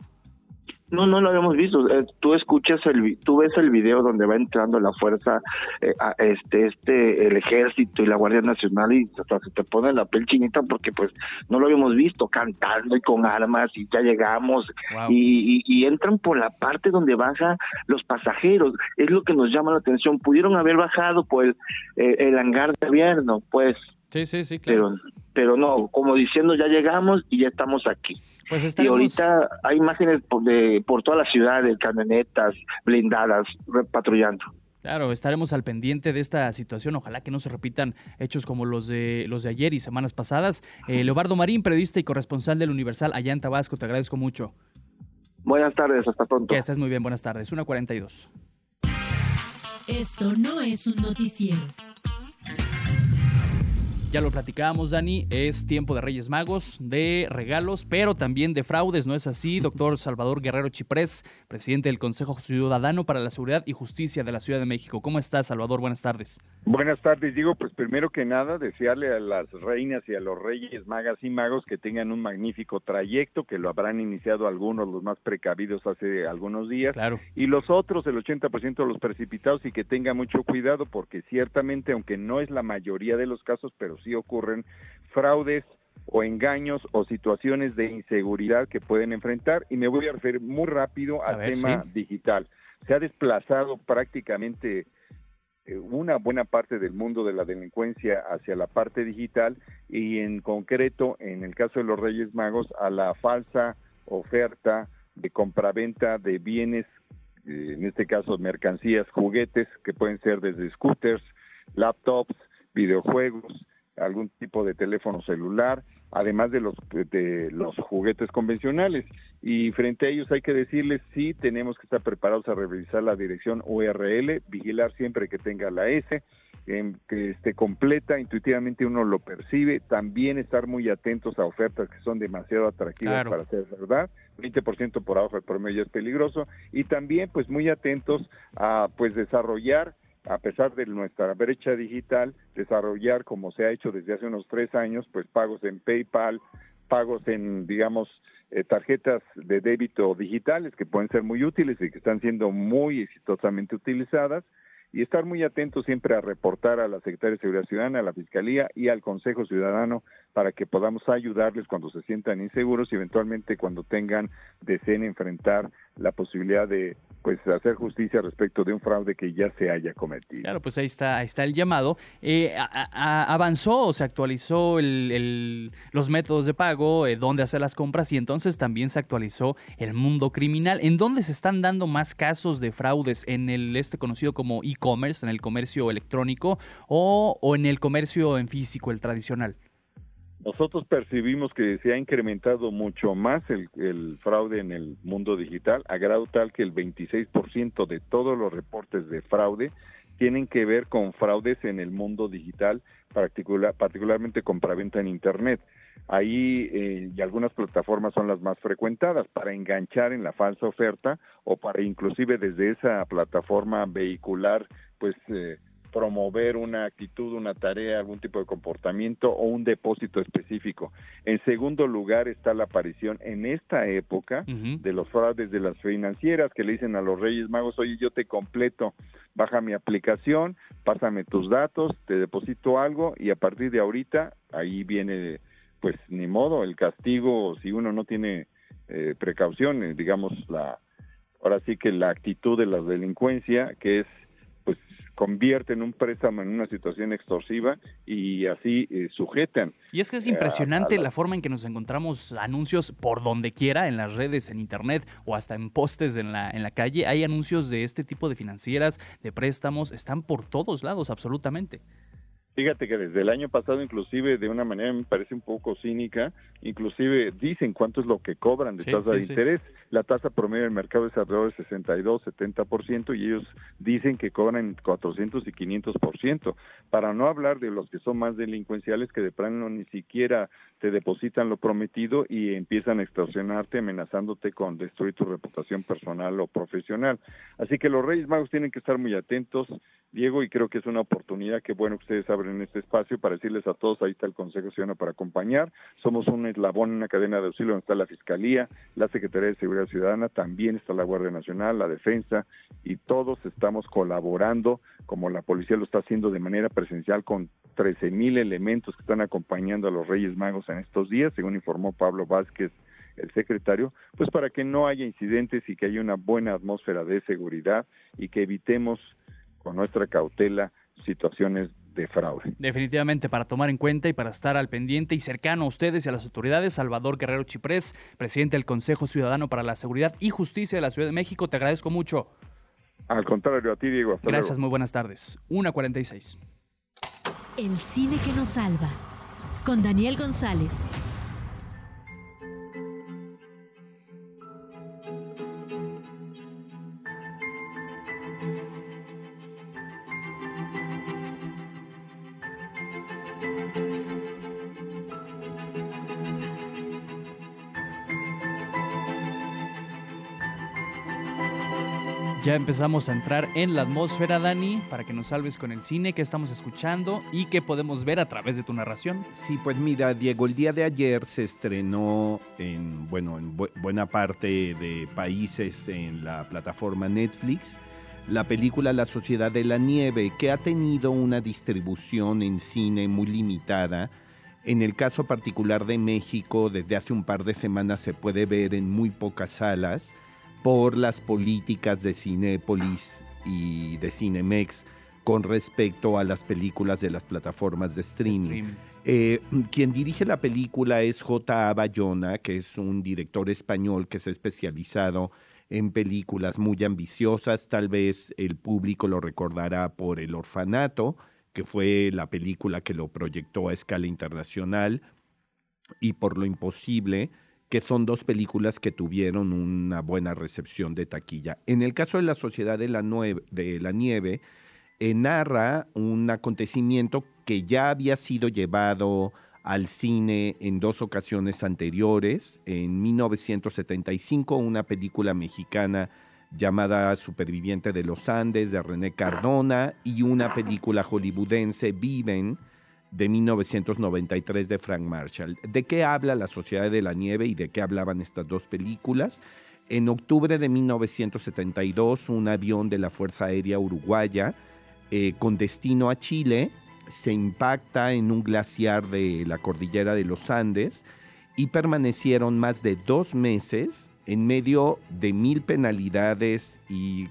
No, no lo habíamos visto. Eh, tú escuchas el, tú ves el video donde va entrando la fuerza, eh, este, este, el ejército y la Guardia Nacional y hasta se te pone la piel chinita porque pues no lo habíamos visto cantando y con armas y ya llegamos y, y, entran por la parte donde bajan los pasajeros. Es lo que nos llama la atención. Pudieron haber bajado por el, eh, el hangar de invierno, pues. Sí, sí, sí, claro. Pero, pero no, como diciendo ya llegamos y ya estamos aquí. Pues Y ahorita hay imágenes por, de, por toda la ciudad de camionetas blindadas patrullando. Claro, estaremos al pendiente de esta situación. Ojalá que no se repitan hechos como los de los de ayer y semanas pasadas. Eh, Leobardo Marín, periodista y corresponsal del Universal allá en Tabasco, te agradezco mucho. Buenas tardes, hasta pronto. Que estés muy bien, buenas tardes. 1.42. Esto no es un noticiero. Ya lo platicábamos, Dani, es tiempo de Reyes Magos, de regalos, pero también de fraudes, ¿no es así? <laughs> Doctor Salvador Guerrero Chiprés, presidente del Consejo Ciudadano para la Seguridad y Justicia de la Ciudad de México. ¿Cómo estás, Salvador? Buenas tardes. Buenas tardes, digo, pues primero que nada, desearle a las reinas y a los reyes, magas y magos que tengan un magnífico trayecto, que lo habrán iniciado algunos, los más precavidos hace algunos días, claro. y los otros, el 80% de los precipitados, y que tengan mucho cuidado, porque ciertamente, aunque no es la mayoría de los casos, pero sí ocurren fraudes o engaños o situaciones de inseguridad que pueden enfrentar y me voy a referir muy rápido al ver, tema sí. digital. Se ha desplazado prácticamente eh, una buena parte del mundo de la delincuencia hacia la parte digital y en concreto, en el caso de los Reyes Magos, a la falsa oferta de compraventa de bienes, eh, en este caso mercancías, juguetes, que pueden ser desde scooters, laptops, videojuegos, algún tipo de teléfono celular, además de los de los juguetes convencionales. Y frente a ellos hay que decirles sí tenemos que estar preparados a revisar la dirección URL, vigilar siempre que tenga la S, que esté completa, intuitivamente uno lo percibe, también estar muy atentos a ofertas que son demasiado atractivas Claro. para ser verdad, 20% por abajo del promedio es peligroso, y también pues muy atentos a pues desarrollar a pesar de nuestra brecha digital, desarrollar, como se ha hecho desde hace unos tres años, pues pagos en PayPal, pagos en, digamos, eh, tarjetas de débito digitales que pueden ser muy útiles y que están siendo muy exitosamente utilizadas, y estar muy atentos siempre a reportar a la Secretaría de Seguridad Ciudadana, a la Fiscalía y al Consejo Ciudadano para que podamos ayudarles cuando se sientan inseguros y eventualmente cuando tengan, deseen enfrentar la posibilidad de pues hacer justicia respecto de un fraude que ya se haya cometido. Claro, pues ahí está, está el llamado. Eh, avanzó se actualizó el- el- los métodos de pago, eh, dónde hacer las compras y entonces también se actualizó el mundo criminal. ¿En dónde se están dando más casos de fraudes? ¿En el este conocido como en el comercio electrónico o, o en el comercio en físico, el tradicional? Nosotros percibimos que se ha incrementado mucho más el, el fraude en el mundo digital, a grado tal que el 26% de todos los reportes de fraude tienen que ver con fraudes en el mundo digital, particular, particularmente compraventa en Internet. Ahí eh, y algunas plataformas son las más frecuentadas para enganchar en la falsa oferta o para inclusive desde esa plataforma vehicular, pues eh, promover una actitud, una tarea, algún tipo de comportamiento o un depósito específico. En segundo lugar está la aparición en esta época de los fraudes de las financieras que le dicen a los Reyes Magos, oye, yo te completo, baja mi aplicación, pásame tus datos, te deposito algo y a partir de ahorita ahí viene, pues ni modo, el castigo si uno no tiene eh, precauciones, digamos, la, ahora sí que la actitud de la delincuencia, que es pues convierte en un préstamo en una situación extorsiva y así eh, sujetan. Y es que es eh, impresionante la- la forma en que nos encontramos anuncios por donde quiera, en las redes, en internet o hasta en postes en la, en la calle. Hay anuncios de este tipo de financieras, de préstamos, están por todos lados, absolutamente. Fíjate que desde el año pasado, inclusive de una manera me parece un poco cínica, inclusive dicen cuánto es lo que cobran de Sí, tasa sí, de sí. interés. La tasa promedio del mercado es alrededor de 62, 70% y ellos dicen que cobran 400 y 500%. Para no hablar de los que son más delincuenciales que de plano ni siquiera te depositan lo prometido y empiezan a extorsionarte amenazándote con destruir tu reputación personal o profesional. Así que los Reyes Magos tienen que estar muy atentos, Diego, y creo que es una oportunidad que bueno que ustedes abren este espacio para decirles a todos, ahí está el Consejo Ciudadano para acompañar. Somos un eslabón, una cadena de auxilio donde está la Fiscalía, la Secretaría de Seguridad Ciudadana, también está la Guardia Nacional, la Defensa, y todos estamos colaborando, como la policía lo está haciendo de manera presencial, con 13 mil elementos que están acompañando a los Reyes Magos en estos días, según informó Pablo Vázquez el secretario, pues para que no haya incidentes y que haya una buena atmósfera de seguridad y que evitemos con nuestra cautela situaciones de fraude. Definitivamente para tomar en cuenta y para estar al pendiente y cercano a ustedes y a las autoridades, Salvador Guerrero Chiprés, presidente del Consejo Ciudadano para la Seguridad y Justicia de la Ciudad de México, te agradezco mucho. Al contrario, a ti, Diego. Hasta Gracias, luego. muy buenas tardes. 1.46. El cine que nos salva. Con Daniel González. Ya empezamos a entrar en la atmósfera, Dani, para que nos salves con el cine que estamos escuchando y que podemos ver a través de tu narración. Sí, pues mira, Diego, el día de ayer se estrenó en, bueno, en bu- buena parte de países en la plataforma Netflix la película La Sociedad de la Nieve, que ha tenido una distribución en cine muy limitada. En el caso particular de México, desde hace un par de semanas se puede ver en muy pocas salas por las políticas de Cinépolis y de Cinemex con respecto a las películas de las plataformas de streaming. Eh, quien dirige la película es J.A. Bayona, que es un director español que se ha especializado en películas muy ambiciosas. Tal vez el público lo recordará por El Orfanato, que fue la película que lo proyectó a escala internacional, y por Lo Imposible, que son dos películas que tuvieron una buena recepción de taquilla. En el caso de La Sociedad de la, Nieve, eh, narra un acontecimiento que ya había sido llevado al cine en dos ocasiones anteriores. En 1975, una película mexicana llamada Superviviente de los Andes de René Cardona y una película hollywoodense Viven de 1993 de Frank Marshall. ¿De qué habla La Sociedad de la Nieve y de qué hablaban estas dos películas? En octubre de 1972, un avión de la Fuerza Aérea Uruguaya eh, con destino a Chile se impacta en un glaciar de la cordillera de los Andes y permanecieron más de dos meses en medio de mil penalidades y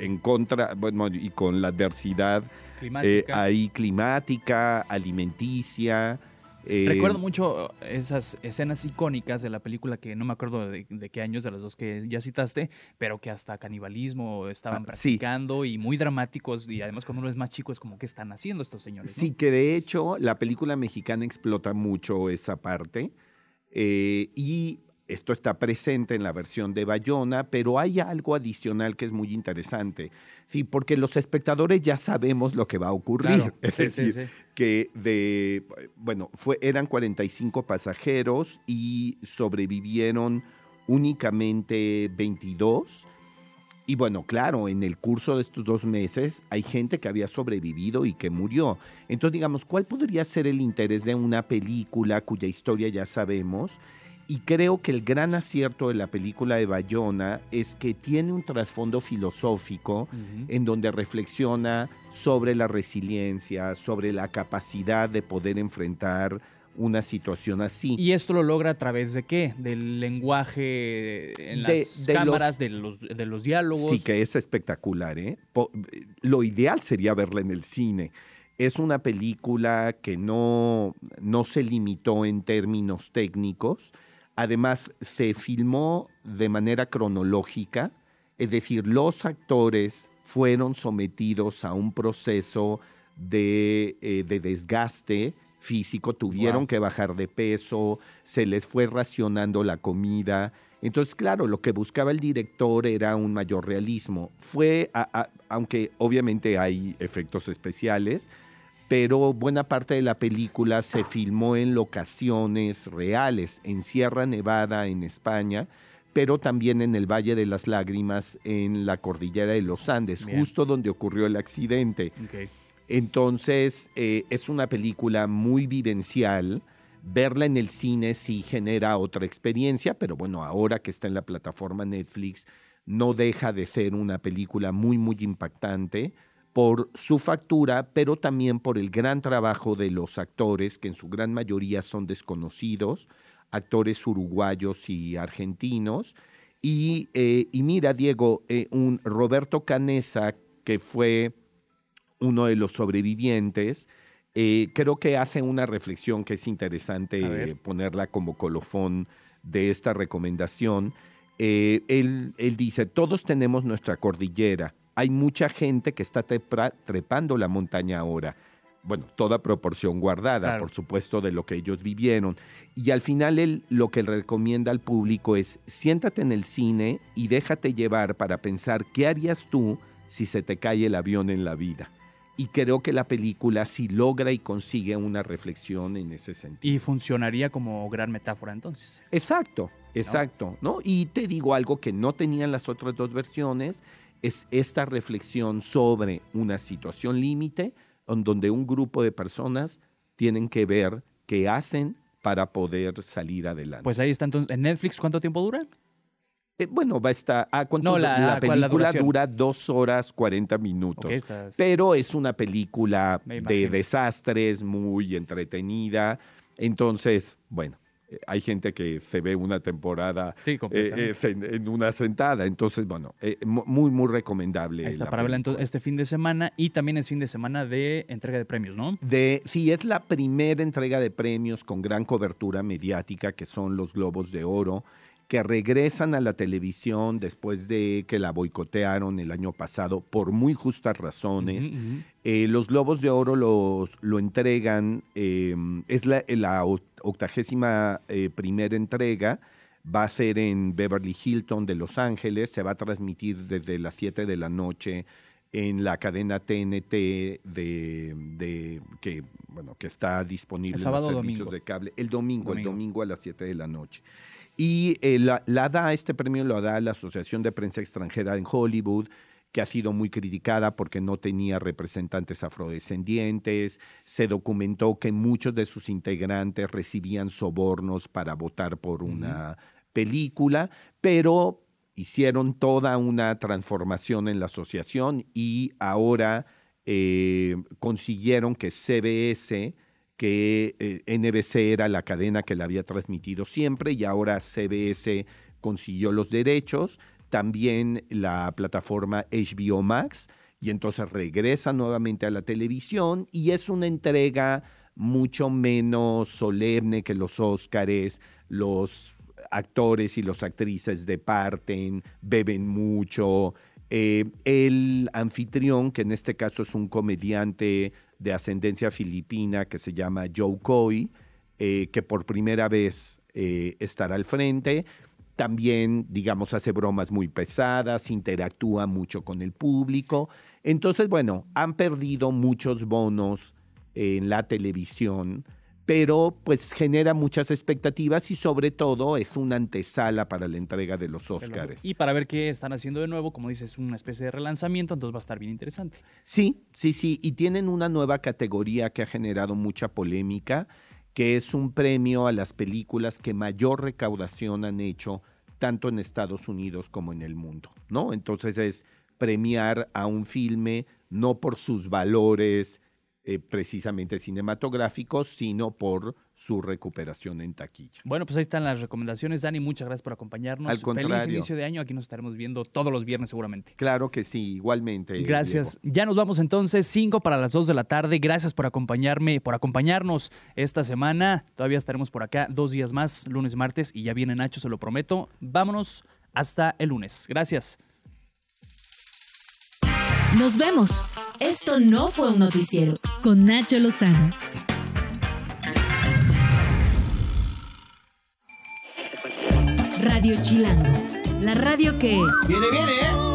en contra, bueno, y con la adversidad Climática. eh, ahí climática, alimenticia. eh, Recuerdo mucho esas escenas icónicas de la película que no me acuerdo de, de qué años de las dos que ya citaste, pero que hasta canibalismo estaban Ah, sí. practicando y muy dramáticos y además cuando uno es más chico es como qué están haciendo estos señores. ¿no? Sí, que de hecho la película mexicana explota mucho esa parte eh, y esto está presente en la versión de Bayona, pero hay algo adicional que es muy interesante, sí, porque los espectadores ya sabemos lo que va a ocurrir, Claro, <laughs> es sí, sí, decir, sí. que de, bueno, fue, eran 45 pasajeros y sobrevivieron únicamente 22. Y bueno, claro, en el curso de estos dos meses hay gente que había sobrevivido y que murió. Entonces, digamos, ¿cuál podría ser el interés de una película cuya historia ya sabemos? Y creo que el gran acierto de la película de Bayona es que tiene un trasfondo filosófico en donde reflexiona sobre la resiliencia, sobre la capacidad de poder enfrentar una situación así. ¿Y esto lo logra a través de qué? Del lenguaje en las De- de los- cámaras, de, los, de los diálogos. Sí, que es espectacular, ¿eh? Lo ideal sería verla en el cine. Es una película que no, no se limitó en términos técnicos. Además, se filmó de manera cronológica, es decir, los actores fueron sometidos a un proceso de, eh, de desgaste físico, tuvieron Wow. que bajar de peso, se les fue racionando la comida. Entonces, claro, lo que buscaba el director era un mayor realismo. Fue, a- a- aunque obviamente hay efectos especiales, pero buena parte de la película se filmó en locaciones reales, en Sierra Nevada, en España, pero también en el Valle de las Lágrimas, en la cordillera de los Andes, Bien. justo donde ocurrió el accidente. Entonces, eh, es una película muy vivencial. Verla en el cine sí genera otra experiencia, pero bueno, ahora que está en la plataforma Netflix, no deja de ser una película muy, muy impactante por su factura, pero también por el gran trabajo de los actores, que en su gran mayoría son desconocidos, actores uruguayos y argentinos. Y, eh, y mira, Diego, eh, un Roberto Canesa, que fue uno de los sobrevivientes, eh, creo que hace una reflexión que es interesante ponerla como colofón de esta recomendación. Él, él dice, todos tenemos nuestra cordillera. Hay mucha gente que está trepando la montaña ahora. Bueno, toda proporción guardada, Claro. por supuesto, de lo que ellos vivieron. Y al final él lo que recomienda al público es, siéntate en el cine y déjate llevar para pensar qué harías tú si se te cae el avión en la vida. Y creo que la película sí logra y consigue una reflexión en ese sentido. Y funcionaría como gran metáfora entonces. Exacto, exacto, ¿no? Y te digo algo que no tenían las otras dos versiones, es esta reflexión sobre una situación límite en donde un grupo de personas tienen que ver qué hacen para poder salir adelante. Pues ahí está entonces. ¿En Netflix cuánto tiempo dura? Eh, bueno, va a estar. Ah, ¿cuánto No, la- la, ¿cuál la película dura dos horas 40 minutos. Pero es una película de desastres, muy entretenida. Entonces, bueno, hay gente que se ve una temporada Sí, eh, eh, en, en una sentada. Entonces, bueno, eh, mu- muy, muy recomendable. Ahí está, para entonces este fin de semana y también es fin de semana de entrega de premios, ¿no? De, sí, es la primera entrega de premios con gran cobertura mediática, que son los Globos de Oro, que regresan a la televisión después de que la boicotearon el año pasado por muy justas razones. Eh, los Globos de Oro los, lo entregan, eh, es la, la octagésima eh, primera entrega, va a ser en Beverly Hilton de Los Ángeles, se va a transmitir desde las 7 de la noche en la cadena TNT de, de- que bueno que está disponible El en sábado o los servicios domingo. de cable el domingo, Domingo. el domingo a las 7 de la noche y eh, la, la da este premio lo da la Asociación de Prensa Extranjera en Hollywood que ha sido muy criticada porque no tenía representantes afrodescendientes. Se documentó que muchos de sus integrantes recibían sobornos para votar por una película, pero hicieron toda una transformación en la asociación y ahora eh, consiguieron que CBS, que eh, NBC era la cadena que la había transmitido siempre y ahora CBS consiguió los derechos, también la plataforma HBO Max y entonces regresa nuevamente a la televisión y es una entrega mucho menos solemne que los Óscares, los actores y las actrices departen, beben mucho. Eh, el anfitrión, que en este caso es un comediante de ascendencia filipina que se llama Joe Coy, eh, que por primera vez eh, estará al frente. También, digamos, hace bromas muy pesadas, interactúa mucho con el público. Entonces, bueno, han perdido muchos bonos en la televisión, pero pues genera muchas expectativas y sobre todo es una antesala para la entrega de los Óscares. Y para ver qué están haciendo de nuevo, como dices, una especie de relanzamiento, entonces va a estar bien interesante. Sí, sí, sí, y tienen una nueva categoría que ha generado mucha polémica, que es un premio a las películas que mayor recaudación han hecho tanto en Estados Unidos como en el mundo, ¿no? Entonces es premiar a un filme no por sus valores eh, precisamente cinematográficos, sino por su recuperación en taquilla. Bueno, pues ahí están las recomendaciones, Dani. Muchas gracias por acompañarnos. Al Feliz contrario. inicio de año. Aquí nos estaremos viendo todos los viernes seguramente. Claro que sí, igualmente. Gracias. Diego. Ya nos vamos entonces, 5 para las 2 de la tarde. Gracias por acompañarme, por acompañarnos esta semana. Todavía estaremos por acá dos días más, lunes y martes, y ya viene Nacho, se lo prometo. Vámonos hasta el lunes. Gracias. Nos vemos. Esto no fue un noticiero con Nacho Lozano. Radio Chilango, la radio que... Viene, viene, ¿eh?